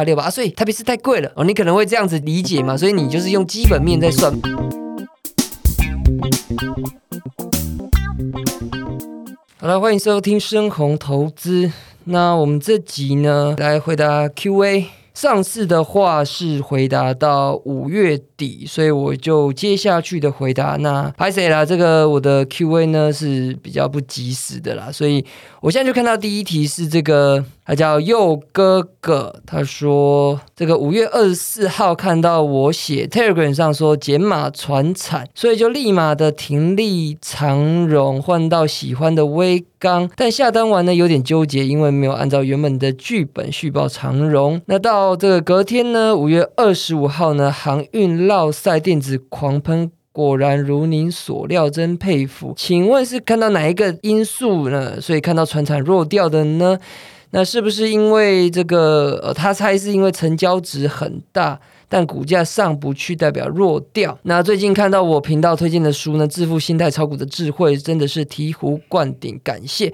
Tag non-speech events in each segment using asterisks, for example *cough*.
趴六趴，所以台北市太贵了哦，你可能会这样子理解嘛，所以你就是用基本面在算。好了，欢迎收听深红投资。那我们这集呢，来回答 Q&A。上次的话是回答到五月底，所以我就接下去的回答。那拍谁啦？这个我的 Q&A 呢是比较不及时的啦，所以我现在就看到第一题是这个。他叫佑哥哥，他说这个五月二十四号看到我写 Telegram 上说减码传产，所以就立马的停立长荣换到喜欢的微钢，但下单完呢有点纠结，因为没有按照原本的剧本续报长荣。那到这个隔天呢，五月二十五号呢，航运绕赛电子狂喷，果然如您所料，真佩服。请问是看到哪一个因素呢？所以看到船产弱掉的呢？那是不是因为这个？呃，他猜是因为成交值很大，但股价上不去，代表弱掉。那最近看到我频道推荐的书呢，《致富心态炒股的智慧》，真的是醍醐灌顶，感谢。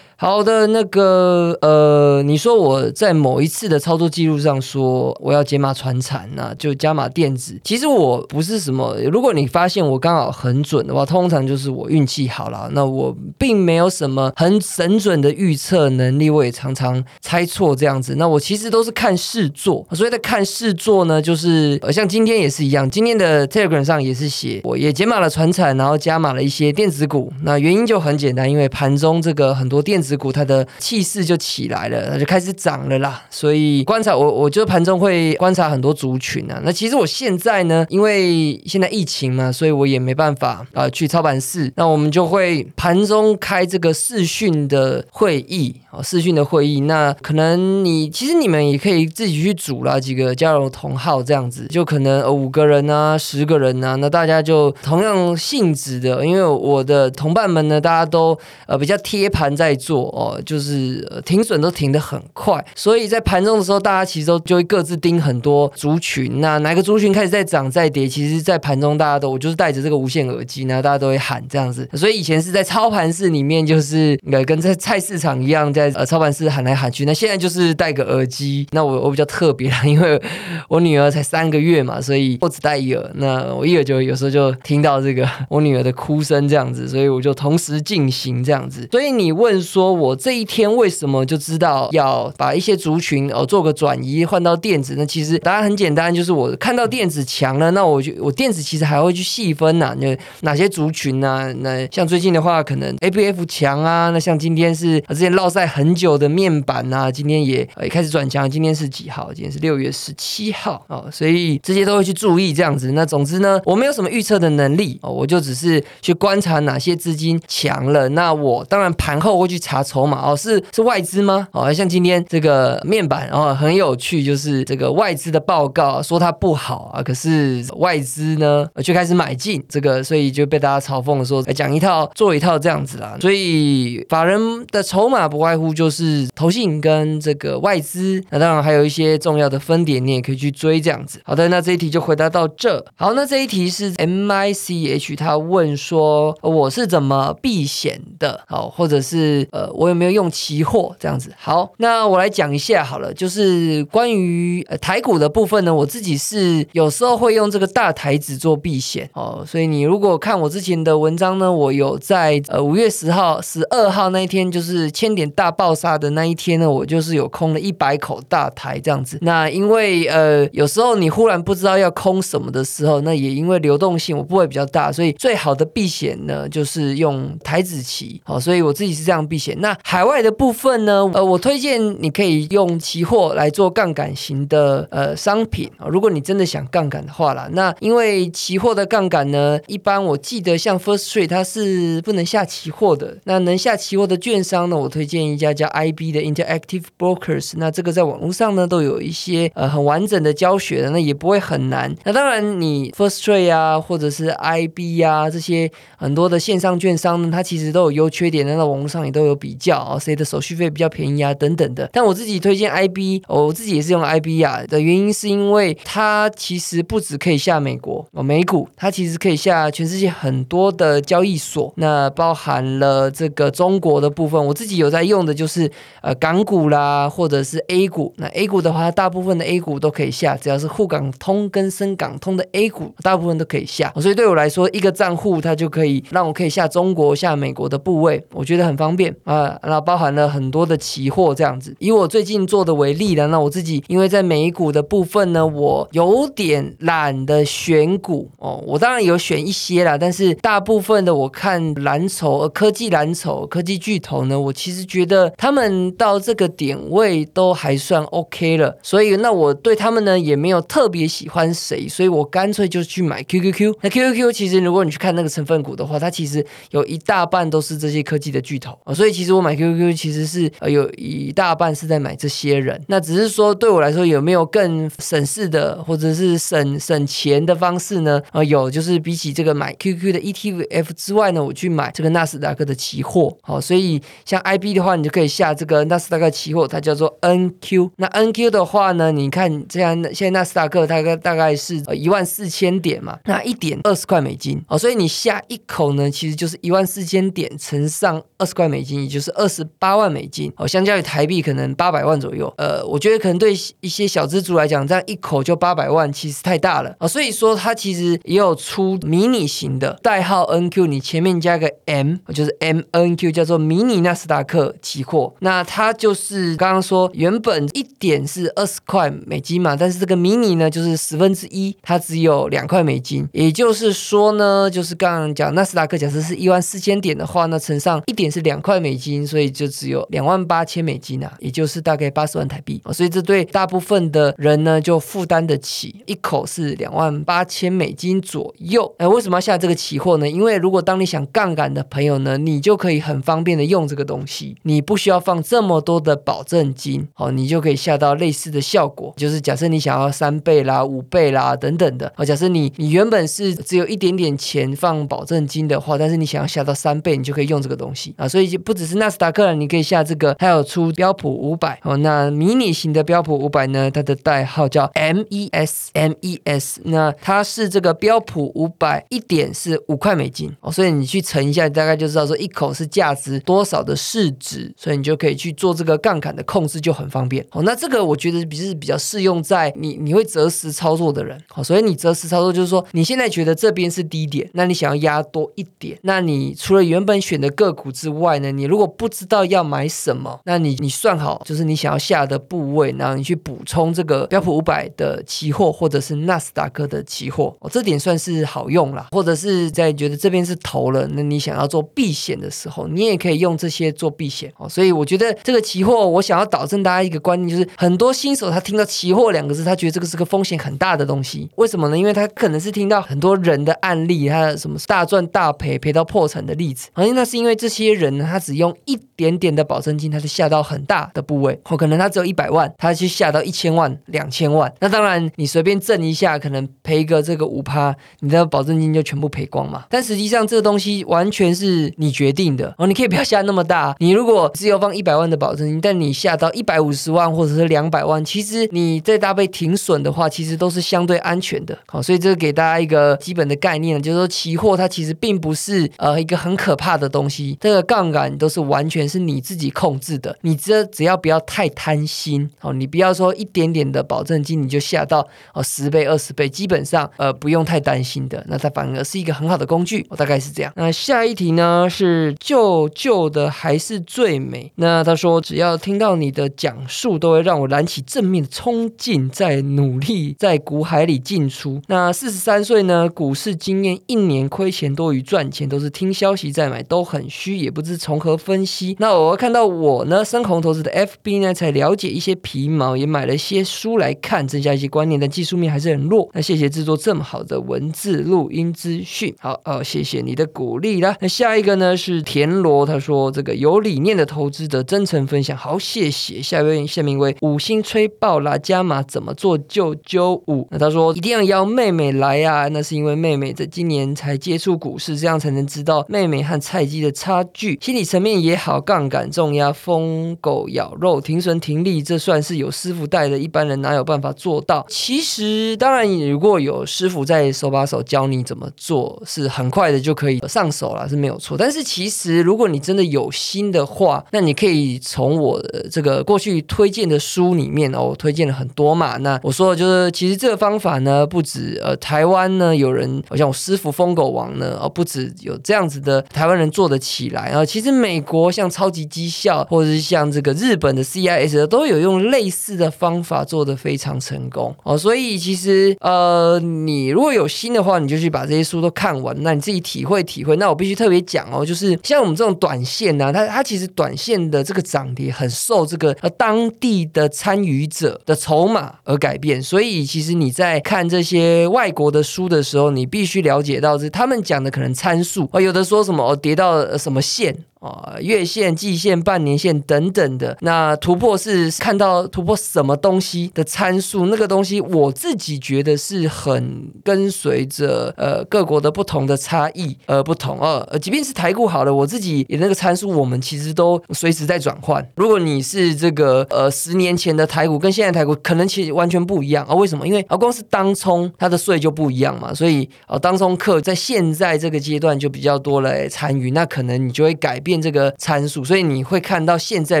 好的，那个呃，你说我在某一次的操作记录上说我要解码传产，那就加码电子。其实我不是什么，如果你发现我刚好很准的话，通常就是我运气好了。那我并没有什么很神准的预测能力，我也常常猜错这样子。那我其实都是看事做，所以在看事做呢，就是呃，像今天也是一样，今天的 Telegram 上也是写我也解码了传产，然后加码了一些电子股。那原因就很简单，因为盘中这个很多电子。子股它的气势就起来了，它就开始涨了啦。所以观察我，我就盘中会观察很多族群啊。那其实我现在呢，因为现在疫情嘛，所以我也没办法啊去操盘室。那我们就会盘中开这个视讯的会议啊，视讯的会议。那可能你其实你们也可以自己去组啦，几个交流同号这样子，就可能呃五个人啊，十个人啊，那大家就同样性质的，因为我的同伴们呢，大家都呃比较贴盘在做。哦，就是停损都停得很快，所以在盘中的时候，大家其实都就会各自盯很多族群。那哪个族群开始在涨在跌，其实，在盘中大家都我就是带着这个无线耳机，呢，大家都会喊这样子。*laughs* 所以以前是在操盘室里面，就是呃跟在菜市场一样，在呃操盘室喊来喊去。那现在就是戴个耳机。那我我比较特别啦，因为我女儿才三个月嘛，所以我只戴一耳。那我一耳就有时候就听到这个我女儿的哭声这样子，所以我就同时进行这样子。所以你问说。我这一天为什么就知道要把一些族群哦做个转移换到电子？那其实答案很简单，就是我看到电子强了，那我就我电子其实还会去细分呐，就哪些族群呢？那像最近的话，可能 A B F 强啊，那像今天是之前落赛很久的面板啊，今天也也开始转强。今天是几号？今天是六月十七号哦，所以这些都会去注意这样子。那总之呢，我没有什么预测的能力哦，我就只是去观察哪些资金强了。那我当然盘后会去查。筹码哦，是是外资吗？哦，像今天这个面板，然后很有趣，就是这个外资的报告说它不好啊，可是外资呢却开始买进这个，所以就被大家嘲讽说讲一套做一套这样子啦。所以法人的筹码不外乎就是投信跟这个外资，那当然还有一些重要的分点，你也可以去追这样子。好的，那这一题就回答到这。好，那这一题是 M I C H，他问说我是怎么避险的？好，或者是呃。我有没有用期货这样子？好，那我来讲一下好了，就是关于台股的部分呢，我自己是有时候会用这个大台子做避险哦。所以你如果看我之前的文章呢，我有在呃五月十号、十二号那一天，就是千点大爆杀的那一天呢，我就是有空了一百口大台这样子。那因为呃有时候你忽然不知道要空什么的时候，那也因为流动性我不会比较大，所以最好的避险呢就是用台子期。好，所以我自己是这样避险。那海外的部分呢？呃，我推荐你可以用期货来做杠杆型的呃商品啊。如果你真的想杠杆的话啦，那因为期货的杠杆呢，一般我记得像 First Trade 它是不能下期货的。那能下期货的券商呢，我推荐一家叫 IB 的 Interactive Brokers。那这个在网络上呢都有一些呃很完整的教学的，那也不会很难。那当然你 First Trade 啊，或者是 IB 啊这些很多的线上券商呢，它其实都有优缺点，那在网络上也都有。比较哦，谁的手续费比较便宜啊等等的。但我自己推荐 IB，我自己也是用 IB 啊的原因是因为它其实不止可以下美国哦美股，它其实可以下全世界很多的交易所，那包含了这个中国的部分。我自己有在用的就是呃港股啦，或者是 A 股。那 A 股的话，大部分的 A 股都可以下，只要是沪港通跟深港通的 A 股，大部分都可以下。所以对我来说，一个账户它就可以让我可以下中国、下美国的部位，我觉得很方便啊。那包含了很多的期货这样子。以我最近做的为例呢，那我自己因为在美股的部分呢，我有点懒得选股哦。我当然有选一些啦，但是大部分的我看蓝筹、科技蓝筹、科技巨头呢，我其实觉得他们到这个点位都还算 OK 了。所以那我对他们呢也没有特别喜欢谁，所以我干脆就去买 QQQ。那 QQQ 其实如果你去看那个成分股的话，它其实有一大半都是这些科技的巨头啊。所以其实我买 QQ 其实是呃有一大半是在买这些人。那只是说对我来说有没有更省事的或者是省省钱的方式呢？啊，有，就是比起这个买 QQ 的 ETF 之外呢，我去买这个纳斯达克的期货。好，所以像 IB 的话，你就可以下这个纳斯达克期货，它叫做 NQ。那 NQ 的话呢，你看这样现在纳斯达克大概大概是呃一万四千点嘛，那一点二十块美金。好，所以你下一口呢，其实就是一万四千点乘上二十块美金，就是二十八万美金。好，相较于台币可能八百万左右。呃，我觉得可能对一些小资族来讲，这样一口就八百万，其实太大了啊。所以说它其实也有出迷你型的代号 NQ，你前面加个 M，就是 MNQ，叫做迷你纳斯达克期货。那它就是刚刚说原本一点是二十块美金嘛，但是这个迷你呢就是十分之一，它只有两块美金。也就是说呢，就是刚刚讲纳斯达克假设是一万四千点的话，那乘上一点是两块美金，所以就只有两万八千美金啊，也就是大概八十万台币。所以这对大部分的人呢就负担得起，一口是两万八千美金左右。哎，为什么要下这个期货呢？因为如果当你想杠杆的朋友呢，你就可以很方便的用这个东西，你不需要放这么多的保证金，哦，你就可以下到类似的效果。就是假设你想要三倍啦、五倍啦等等的，哦，假设你你原本是只有一点点钱放保证金的话，但是你想要下到三倍，你就可以用这个东西啊。所以就不只是纳斯达克，你可以下这个，还有出标普五百。哦。那迷你型的标普五百呢，它的代号叫 MES，MES，那它是这个标普五百一点是五块美金。哦，所以你去乘一下，大概就知道说一口是价值多少的市值，所以你就可以去做这个杠杆的控制，就很方便。哦。那这个我觉得比是比较适用在你你会择时操作的人，好，所以你择时操作就是说你现在觉得这边是低点，那你想要压多一点，那你除了原本选的个股之外呢，你如如果不知道要买什么，那你你算好就是你想要下的部位，然后你去补充这个标普五百的期货或者是纳斯达克的期货，哦，这点算是好用啦。或者是在觉得这边是投了，那你想要做避险的时候，你也可以用这些做避险哦。所以我觉得这个期货，我想要导正大家一个观念，就是很多新手他听到期货两个字，他觉得这个是个风险很大的东西。为什么呢？因为他可能是听到很多人的案例，他什么大赚大赔、赔到破产的例子。好像那是因为这些人呢，他只用一点点的保证金，他就下到很大的部位，或可能他只有一百万，他去下到一千万、两千万。那当然，你随便挣一下，可能赔个这个五趴，你的保证金就全部赔光嘛。但实际上，这个东西完全是你决定的哦。你可以不要下那么大。*laughs* 你如果只有放一百万的保证金，但你下到一百五十万或者是两百万，其实你再搭配停损的话，其实都是相对安全的。好，所以这个给大家一个基本的概念，就是说期货它其实并不是呃一个很可怕的东西。这个杠杆都是完全是你自己控制的。你这只要不要太贪心哦，你不要说一点点的保证金你就下到哦十倍二十倍，基本上呃不用太担心的。那它反而是一个很好的工具。我大概是这样。那下一题呢是旧旧的还是最美？那他说只要听到你的讲述，都会让我燃起正面的冲劲，在努力在股海里进出。那四十三岁呢，股市经验一年亏钱多于赚钱，都是听消息再买，都很虚，也不知从何分析。那我看到我呢，深红投资的 FB 呢，才了解一些皮毛，也买了一些书来看，增加一些观念，但技术面还是很弱。那谢谢制作这么好的文字录音资讯，好哦，谢谢你的鼓励啦。那下一个呢是田螺，他说这个有理念的投资者真诚分享，好谢谢。下一位下面一位五星吹爆啦，加码怎么做就九五。那他说一定要邀妹妹来啊，那是因为妹妹在今年才接触股市，这样才能知道妹妹和菜鸡的差距。心理层面。面也好，杠杆重压、疯狗咬肉、停损停利，这算是有师傅带的，一般人哪有办法做到？其实，当然，如果有师傅在手把手教你怎么做，是很快的就可以上手了，是没有错。但是，其实如果你真的有心的话，那你可以从我的这个过去推荐的书里面哦，我推荐了很多嘛。那我说的就是，其实这个方法呢，不止呃台湾呢有人，好像我师傅疯狗王呢，哦不止有这样子的台湾人做得起来啊。其实每美国像超级绩效，或者是像这个日本的 CIS 都有用类似的方法做得非常成功哦。所以其实呃，你如果有心的话，你就去把这些书都看完，那你自己体会体会。那我必须特别讲哦，就是像我们这种短线呢，它它其实短线的这个涨跌很受这个呃当地的参与者的筹码而改变。所以其实你在看这些外国的书的时候，你必须了解到是他们讲的可能参数啊，有的说什么哦跌到什么线。啊，月线、季线、半年线等等的，那突破是看到突破什么东西的参数？那个东西我自己觉得是很跟随着呃各国的不同的差异而不同哦。呃，即便是台股好了，我自己也那个参数，我们其实都随时在转换。如果你是这个呃十年前的台股跟现在台股，可能其实完全不一样啊。为什么？因为啊，光是当冲它的税就不一样嘛，所以啊，当冲客在现在这个阶段就比较多来参与，那可能你就会改变。变这个参数，所以你会看到现在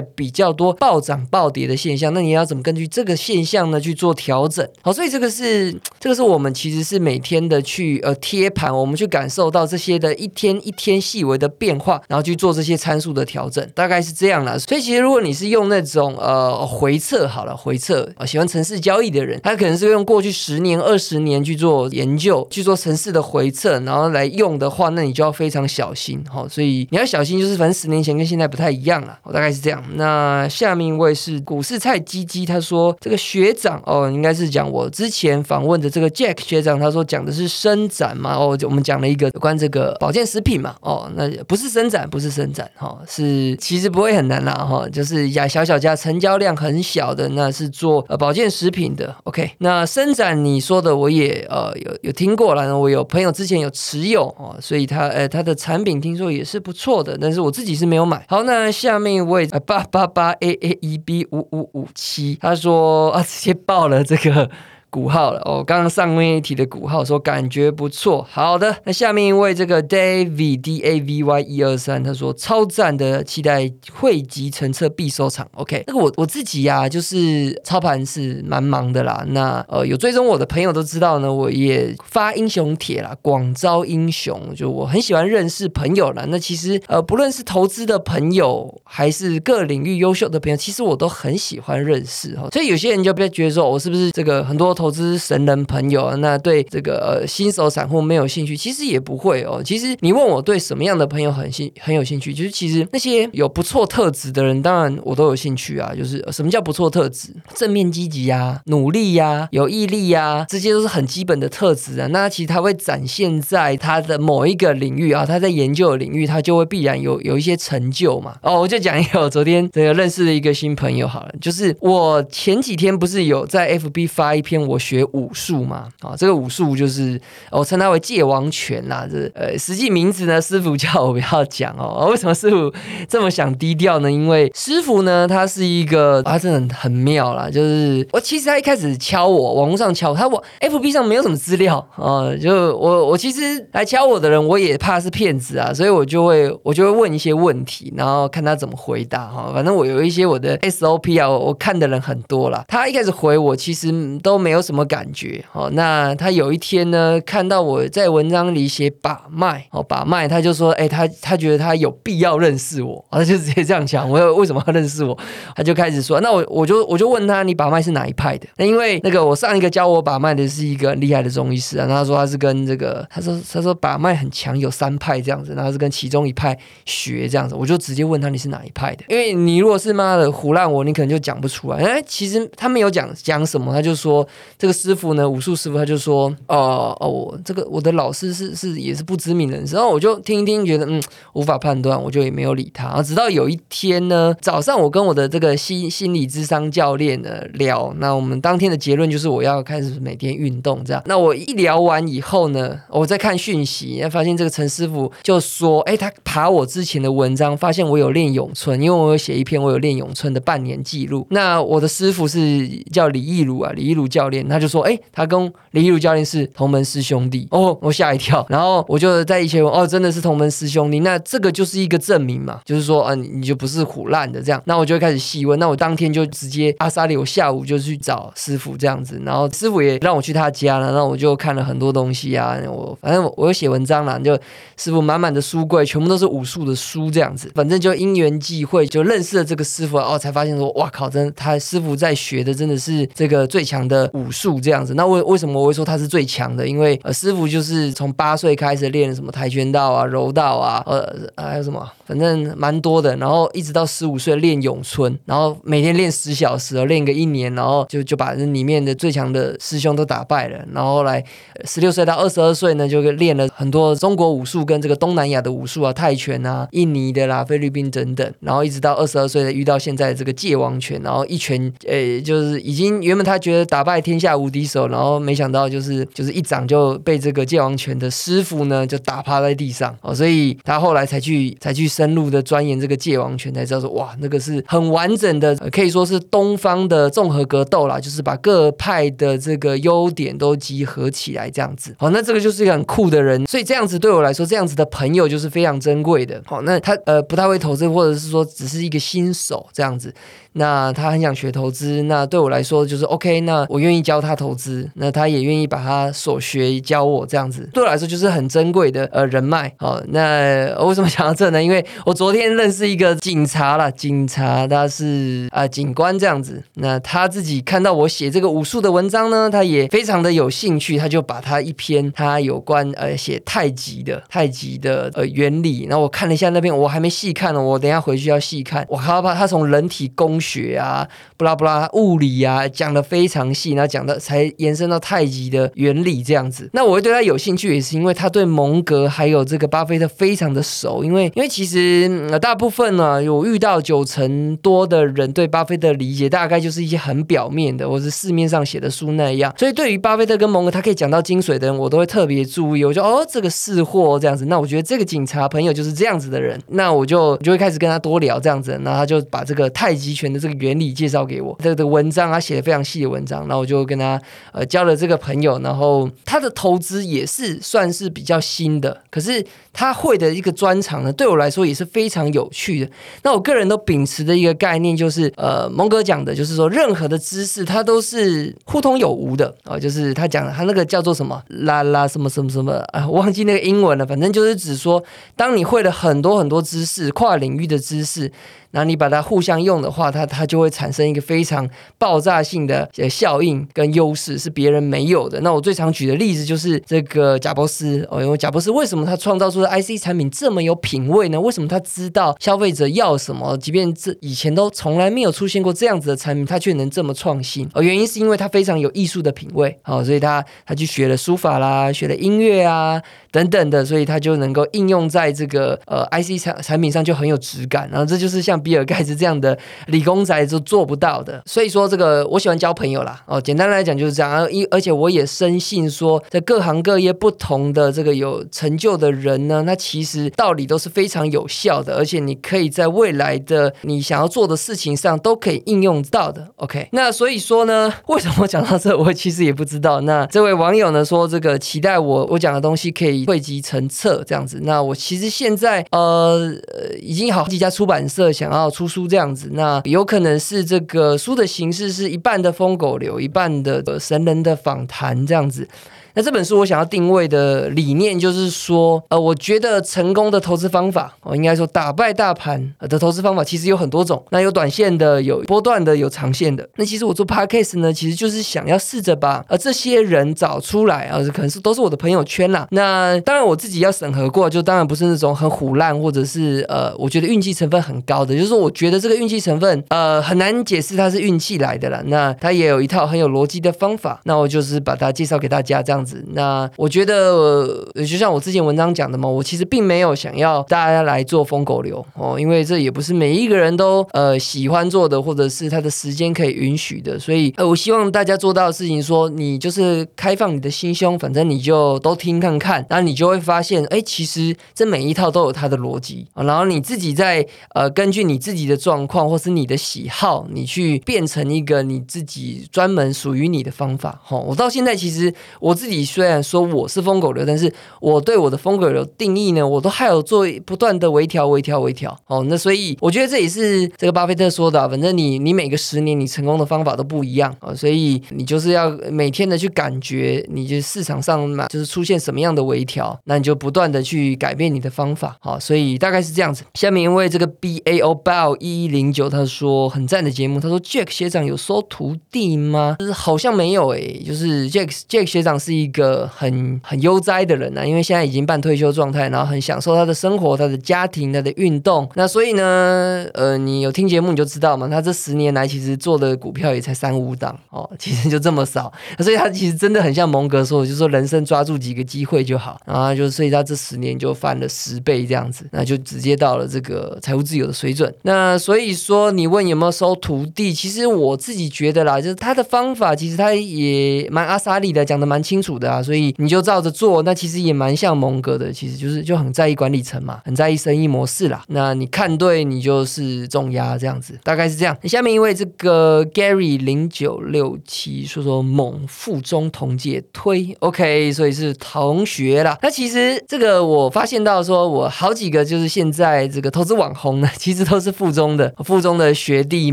比较多暴涨暴跌的现象。那你要怎么根据这个现象呢去做调整？好，所以这个是这个是我们其实是每天的去呃贴盘，我们去感受到这些的一天一天细微的变化，然后去做这些参数的调整，大概是这样了。所以其实如果你是用那种呃回测好了回测啊，喜欢城市交易的人，他可能是用过去十年二十年去做研究，去做城市的回测，然后来用的话，那你就要非常小心。好，所以你要小心就是。反正十年前跟现在不太一样了，我大概是这样。那下面一位是股市菜鸡鸡，他说这个学长哦，应该是讲我之前访问的这个 Jack 学长，他说讲的是伸展嘛，哦，我们讲了一个有关这个保健食品嘛，哦，那不是伸展，不是伸展，哈，是其实不会很难啦，哈，就是雅小小家成交量很小的，那是做呃保健食品的。OK，那伸展你说的我也呃有有听过了，我有朋友之前有持有哦，所以他呃他的产品听说也是不错的，但是我。我自己是没有买。好，那下面一位八八八 A A E B 五五五七，他说啊，直接报了这个。股号了哦，刚刚上面一题的股号说感觉不错，好的，那下面一位这个 David D A V Y 一二三，他说超赞的，期待汇集成册必收藏。OK，那个我我自己呀，就是操盘是蛮忙的啦。那呃，有追踪我的朋友都知道呢，我也发英雄帖啦，广招英雄，就我很喜欢认识朋友啦。那其实呃，不论是投资的朋友，还是各领域优秀的朋友，其实我都很喜欢认识哈。所以有些人就不要觉得说我是不是这个很多。投资神人朋友，那对这个新手散户没有兴趣，其实也不会哦。其实你问我对什么样的朋友很兴很有兴趣，就是其实那些有不错特质的人，当然我都有兴趣啊。就是什么叫不错特质？正面积极呀，努力呀，有毅力呀，这些都是很基本的特质啊。那其实他会展现在他的某一个领域啊，他在研究的领域，他就会必然有有一些成就嘛。哦，我就讲一个，我昨天这个认识的一个新朋友，好了，就是我前几天不是有在 FB 发一篇。我学武术嘛，啊，这个武术就是我称它为界王拳啦。这呃，实际名字呢，师傅叫我不要讲哦。为什么师傅这么想低调呢？因为师傅呢，他是一个，他真的很很妙啦。就是我其实他一开始敲我，网络上敲他，我 FB 上没有什么资料啊。就我我其实来敲我的人，我也怕是骗子啊，所以我就会我就会问一些问题，然后看他怎么回答哈。反正我有一些我的 SOP 啊，我看的人很多啦。他一开始回我，其实都没有。有什么感觉？哦，那他有一天呢，看到我在文章里写把脉，哦，把脉，他就说，哎，他他觉得他有必要认识我，他就直接这样讲，我为什么要认识我？他就开始说，那我我就我就问他，你把脉是哪一派的？那因为那个我上一个教我把脉的是一个很厉害的中医师啊，他说他是跟这个，他说他说把脉很强，有三派这样子，然后是跟其中一派学这样子，我就直接问他你是哪一派的？因为你如果是妈的胡乱我，你可能就讲不出来。哎，其实他没有讲讲什么，他就说。这个师傅呢，武术师傅他就说，哦哦，我这个我的老师是是也是不知名人士，然后我就听一听，觉得嗯无法判断，我就也没有理他。然后直到有一天呢，早上我跟我的这个心心理智商教练呢聊，那我们当天的结论就是我要开始每天运动这样。那我一聊完以后呢，我在看讯息，发现这个陈师傅就说，哎，他爬我之前的文章，发现我有练咏春，因为我有写一篇我有练咏春的半年记录。那我的师傅是叫李义儒啊，李义儒教练，他就说，哎，他跟李义儒教练是同门师兄弟。哦，我吓一跳，然后我就在一起，哦，真的是同门师兄弟，那这个就是一个证明嘛，就是说，嗯，你就不是虎烂的这样。那我就开始细问，那我当天就直接阿萨里，我下午就去找师傅这样子，然后师傅也让我去他家了，那我就看了很多东西啊，我反正我有写文章啦，就师傅满满的书柜，全部都是武术的书这样子，反正就因缘际会就认识了这个师傅，哦，才发现说，哇靠，真他师傅在学的真的是这个最强的武武术这样子。那为为什么我会说他是最强的？因为呃，师傅就是从八岁开始练什么跆拳道啊、柔道啊，呃，还有什么，反正蛮多的。然后一直到十五岁练咏春，然后每天练十小时，练个一年，然后就就把里面的最强的师兄都打败了。然后来十六岁到二十二岁呢，就练了很多中国武术跟这个东南亚的武术啊，泰拳啊、印尼的啦、菲律宾等等。然后一直到二十二岁遇到现在这个界王拳，然后一拳，诶，就是已经原本他觉得打败天下无敌手，然后没想到就是就是一掌就被这个界王拳的师傅呢就打趴在地上哦，所以他后来才去才去深入的钻研这个界王拳，才知道说哇，那个是很完整的，可以说是东方的综合格斗啦，就是把各派的这个优点都集合起来这样子。好，那这个就是一个很酷的人，所以这样子对我来说，这样子的朋友就是非常珍贵的。好，那他呃不太会投资，或者是说只是一个新手这样子。那他很想学投资，那对我来说就是 OK，那我愿意教他投资，那他也愿意把他所学教我，这样子对我来说就是很珍贵的呃人脉。好，那为什么想到这呢？因为我昨天认识一个警察了，警察他是啊警官这样子，那他自己看到我写这个武术的文章呢，他也非常的有兴趣，他就把他一篇他有关呃写太极的太极的呃原理，然后我看了一下那篇，我还没细看呢，我等下回去要细看。我害怕他从人体工。学啊，不拉不拉，物理啊，讲的非常细，然后讲的才延伸到太极的原理这样子。那我会对他有兴趣，也是因为他对蒙格还有这个巴菲特非常的熟。因为因为其实其实大部分呢，有遇到九成多的人对巴菲特理解，大概就是一些很表面的，或是市面上写的书那样。所以对于巴菲特跟蒙格，他可以讲到精髓的人，我都会特别注意。我就哦，这个是货这样子。那我觉得这个警察朋友就是这样子的人，那我就就会开始跟他多聊这样子。然后他就把这个太极拳。的这个原理介绍给我，这个文章他写的非常细的文章，然后我就跟他呃交了这个朋友，然后他的投资也是算是比较新的，可是他会的一个专长呢，对我来说也是非常有趣的。那我个人都秉持的一个概念就是，呃，蒙哥讲的就是说，任何的知识它都是互通有无的啊，就是他讲的他那个叫做什么啦啦什么什么什么啊，忘记那个英文了，反正就是指说，当你会了很多很多知识，跨领域的知识。那你把它互相用的话，它它就会产生一个非常爆炸性的效应跟优势，是别人没有的。那我最常举的例子就是这个贾博士哦，因为贾博士为什么他创造出的 IC 产品这么有品味呢？为什么他知道消费者要什么？即便这以前都从来没有出现过这样子的产品，他却能这么创新？哦，原因是因为他非常有艺术的品味，好，所以他他去学了书法啦，学了音乐啊。等等的，所以它就能够应用在这个呃 IC 产产品上，就很有质感。然后这就是像比尔盖茨这样的理工仔就做不到的。所以说这个我喜欢交朋友啦，哦，简单来讲就是这样。一而且我也深信说，在各行各业不同的这个有成就的人呢，那其实道理都是非常有效的，而且你可以在未来的你想要做的事情上都可以应用到的。OK，那所以说呢，为什么讲到这，我其实也不知道。那这位网友呢说，这个期待我我讲的东西可以。汇集成册这样子，那我其实现在呃已经好几家出版社想要出书这样子，那有可能是这个书的形式是一半的疯狗流，一半的神人的访谈这样子。那这本书我想要定位的理念就是说，呃，我觉得成功的投资方法，我应该说打败大盘的投资方法其实有很多种。那有短线的，有波段的，有长线的。那其实我做 podcast 呢，其实就是想要试着把呃这些人找出来啊，可能是都是我的朋友圈啦。那当然我自己要审核过，就当然不是那种很虎烂或者是呃，我觉得运气成分很高的，就是我觉得这个运气成分，呃，很难解释它是运气来的了。那它也有一套很有逻辑的方法，那我就是把它介绍给大家这样子。那我觉得，就像我之前文章讲的嘛，我其实并没有想要大家来做疯狗流哦，因为这也不是每一个人都呃喜欢做的，或者是他的时间可以允许的。所以，呃，我希望大家做到的事情，说你就是开放你的心胸，反正你就都听看看，然后你就会发现，哎，其实这每一套都有它的逻辑。然后你自己在呃根据你自己的状况或是你的喜好，你去变成一个你自己专门属于你的方法。哈，我到现在其实我自己虽然说我是疯狗流，但是我对我的疯狗流定义呢，我都还有做不断的微调、微调、微调。哦，那所以我觉得这也是这个巴菲特说的，反正你你每个十年你成功的方法都不一样啊，所以你就是要每天的去感觉，你就市场上嘛，就是出现什么样的微调，那你就不断的去改变你的方法。好，所以大概是这样子。下面因为这个 B A O BAO 一一零九他说很赞的节目，他说 Jack 学长有收徒弟吗？就是好像没有诶，就是 Jack Jack 学长是一个很很悠哉的人啊，因为现在已经半退休状态，然后很享受他的生活、他的家庭、他的运动。那所以呢，呃，你有听节目你就知道嘛，他这十年来其实做的股票也才三五档哦，其实就这么少。所以他其实真的很像蒙格说的，就说人生抓住几个机会就好。然后就所以他这十年就翻了十倍这样子，那就直接到了这个财务自由的水准。那所以说你问有没有收徒弟，其实我自己觉得啦，就是他的方法其实他也蛮阿萨利的，讲的蛮清楚的啊。所以你就照着做，那其实也蛮像蒙哥的，其实就是就很在意管理层嘛，很在意生意模式啦。那你看对，你就是重压这样子，大概是这样。下面一位这个 Gary 零九六七说说猛附中同届推，OK，所以是同学啦。那其实这个我发现到说，我好几个就是现在这个投资网红呢，其实都是附中的，附中的学弟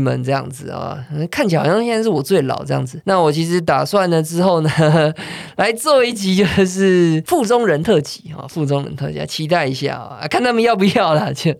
们这样子啊，看起来好像现在是我最老这样子。那我其实打算呢之后呢，*laughs* 来做一集就是附中人特辑啊，附中人特辑，期待一下啊，看他们要不要啦。就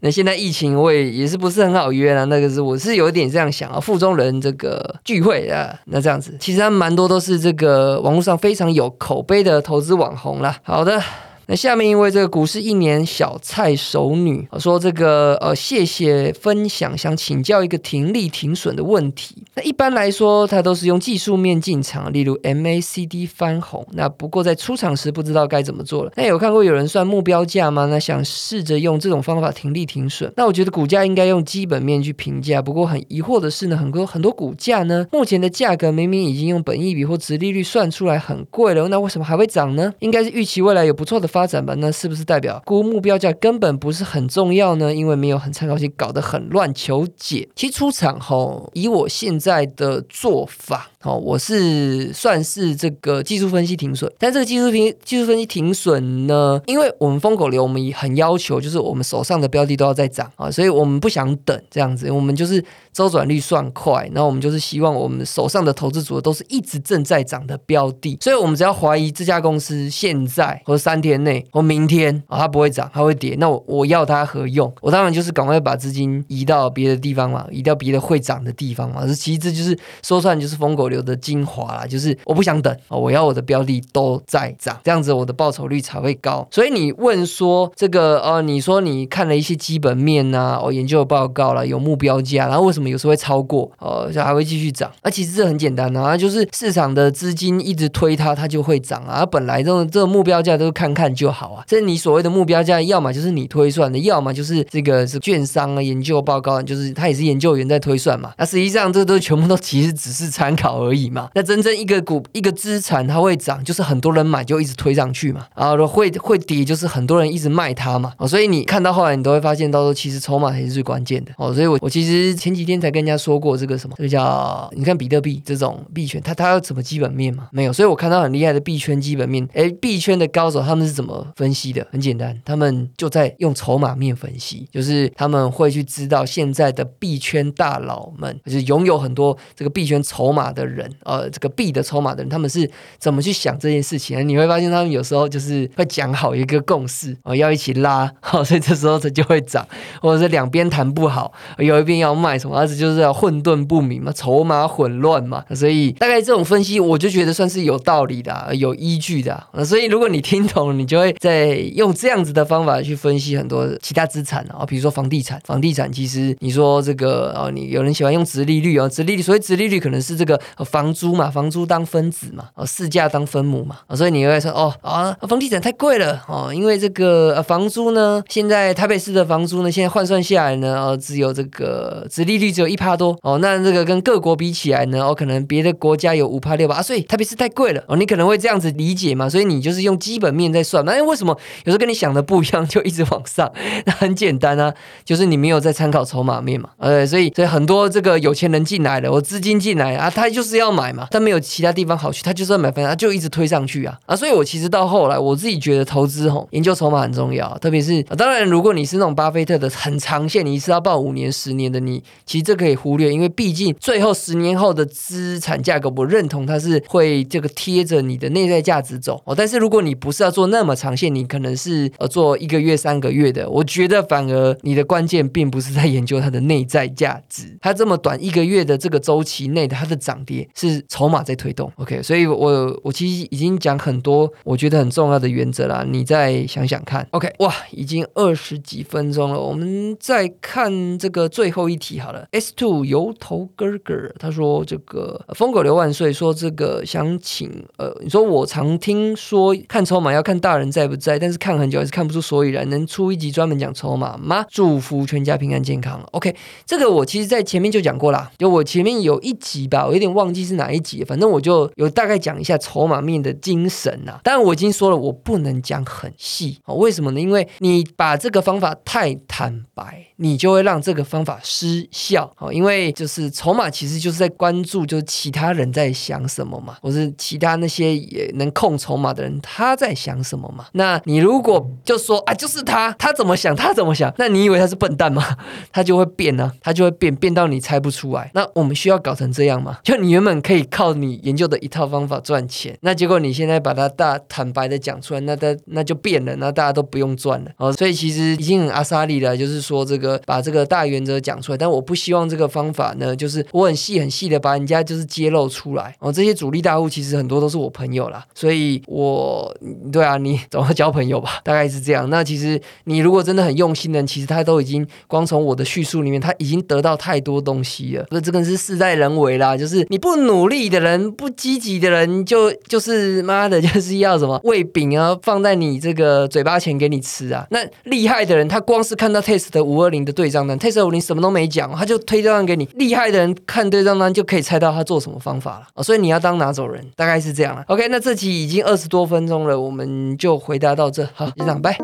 那现在疫情我也也是不是很好约了，那个是我是有点这样想啊，附中人这个聚会啊，那这样子，其实他们蛮多都是这个网络上非常有口碑的投资网红啦。好的。那下面一位这个股市一年小菜熟女说这个呃谢谢分享，想请教一个停利停损的问题。那一般来说，它都是用技术面进场，例如 MACD 翻红。那不过在出场时不知道该怎么做了。那有看过有人算目标价吗？那想试着用这种方法停利停损。那我觉得股价应该用基本面去评价。不过很疑惑的是呢，很多很多股价呢，目前的价格明明已经用本益比或值利率算出来很贵了，那为什么还会涨呢？应该是预期未来有不错的。发展吧，那是不是代表估目标价根本不是很重要呢？因为没有很参考性，搞得很乱，求解。其实出场后，以我现在的做法。*laughs* 哦，我是算是这个技术分析停损，但这个技术分技术分析停损呢，因为我们风口流，我们也很要求，就是我们手上的标的都要在涨啊，所以我们不想等这样子，我们就是周转率算快，然后我们就是希望我们手上的投资组合都是一直正在涨的标的，所以我们只要怀疑这家公司现在或三天内或明天啊它不会涨，它会跌，那我我要它何用？我当然就是赶快把资金移到别的地方嘛，移到别的会涨的地方嘛，其实这就是说出来就是风口流。的精华啦，就是我不想等哦，我要我的标的都在涨，这样子我的报酬率才会高。所以你问说这个呃，你说你看了一些基本面呐，哦，研究报告了，有目标价，然后为什么有时候会超过，哦，就还会继续涨？那其实这很简单啊，就是市场的资金一直推它，它就会涨啊。本来这种这个目标价都看看就好啊。这你所谓的目标价，要么就是你推算的，要么就是这个是券商啊研究报告，就是他也是研究员在推算嘛。那实际上这都全部都其实只是参考。而已嘛，那真正一个股一个资产它会涨，就是很多人买就一直推上去嘛，啊，会会跌就是很多人一直卖它嘛，哦，所以你看到后来你都会发现，到时候其实筹码才是最关键的哦，所以我我其实前几天才跟人家说过这个什么，这个叫你看比特币这种币圈，它它有什么基本面吗？没有，所以我看到很厉害的币圈基本面，哎，币圈的高手他们是怎么分析的？很简单，他们就在用筹码面分析，就是他们会去知道现在的币圈大佬们，就是拥有很多这个币圈筹码的。人，呃，这个币的筹码的人，他们是怎么去想这件事情？你会发现，他们有时候就是会讲好一个共识，哦，要一起拉，好，所以这时候它就会涨，或者是两边谈不好，有一边要卖什么，就是要混沌不明嘛，筹码混乱嘛，所以大概这种分析，我就觉得算是有道理的，有依据的。所以如果你听懂了，你就会在用这样子的方法去分析很多其他资产啊，比如说房地产，房地产其实你说这个哦，你有人喜欢用直利率啊，直利率，所以直利率可能是这个房租嘛，房租当分子嘛，哦，市价当分母嘛，所以你会说哦啊，房地产太贵了哦，因为这个房租呢，现在台北市的房租呢，现在换算下来呢，哦，只有这个直利率只有一趴多哦，那这个跟各国比起来呢，哦，可能别的国家有五趴六趴，所以特别是太贵了哦，你可能会这样子理解嘛，所以你就是用基本面在算，那为什么有时候跟你想的不一样，就一直往上？*laughs* 那很简单啊，就是你没有在参考筹码面嘛，呃，所以所以很多这个有钱人进来了，我资金进来啊，他就是要买嘛，他没有其他地方好去，他就是要买房，他就一直推上去啊啊，所以我其实到后来我自己觉得投资吼，研究筹码很重要，特别是当然如果你是那种巴菲特的很长线，你一次要报五年、十年的，你这可以忽略，因为毕竟最后十年后的资产价格，我认同它是会这个贴着你的内在价值走哦。但是如果你不是要做那么长线，你可能是呃做一个月、三个月的，我觉得反而你的关键并不是在研究它的内在价值，它这么短一个月的这个周期内的它的涨跌是筹码在推动。OK，所以我我其实已经讲很多我觉得很重要的原则啦，你再想想看。OK，哇，已经二十几分钟了，我们再看这个最后一题好了。S two 油头哥哥他说这个疯狗刘万岁说这个想请呃，你说我常听说看筹码要看大人在不在，但是看很久还是看不出所以然，能出一集专门讲筹码吗？祝福全家平安健康。OK，这个我其实在前面就讲过啦，就我前面有一集吧，我有点忘记是哪一集，反正我就有大概讲一下筹码面的精神呐。当然我已经说了，我不能讲很细哦，为什么呢？因为你把这个方法太坦白，你就会让这个方法失效哦。因为就是筹码其实就是在关注，就是其他人在想什么嘛，或是其他那些也能控筹码的人他在想什么嘛。那你如果就说啊，就是他，他怎么想，他怎么想，那你以为他是笨蛋吗？*laughs* 他就会变呢，他就会变，变到你猜不出来。那我们需要搞成这样吗？就你原本可以靠你研究的一套方法赚钱，那结果你现在把它大坦白的讲出来，那他那就变了，那大家都不用赚了哦。所以其实已经很阿莎利了，就是说这个把这个大原则讲出来，但我不希望这个方法呢，就是我很细很细的把人家就是揭露出来哦。这些主力大户其实很多都是我朋友啦，所以我对啊，你 *laughs* 总要交朋友吧，大概是这样。那其实你如果真的很用心的，其实他都已经光从我的叙述里面，他已经得到太多东西了。不，这个是事在人为啦，就是你不努力的人，不积极的人，就就是妈的，就是要什么喂饼啊，放在你这个嘴巴前给你吃啊。那厉害的人，他光是看到 Test 的五二零你的对账单，Tesla 五零什么都没讲，他就推对账给你。厉害的人看对账单就可以猜到他做什么方法了哦。所以你要当拿走人，大概是这样了。OK，那这期已经二十多分钟了，我们就回答到这。好，局长，拜。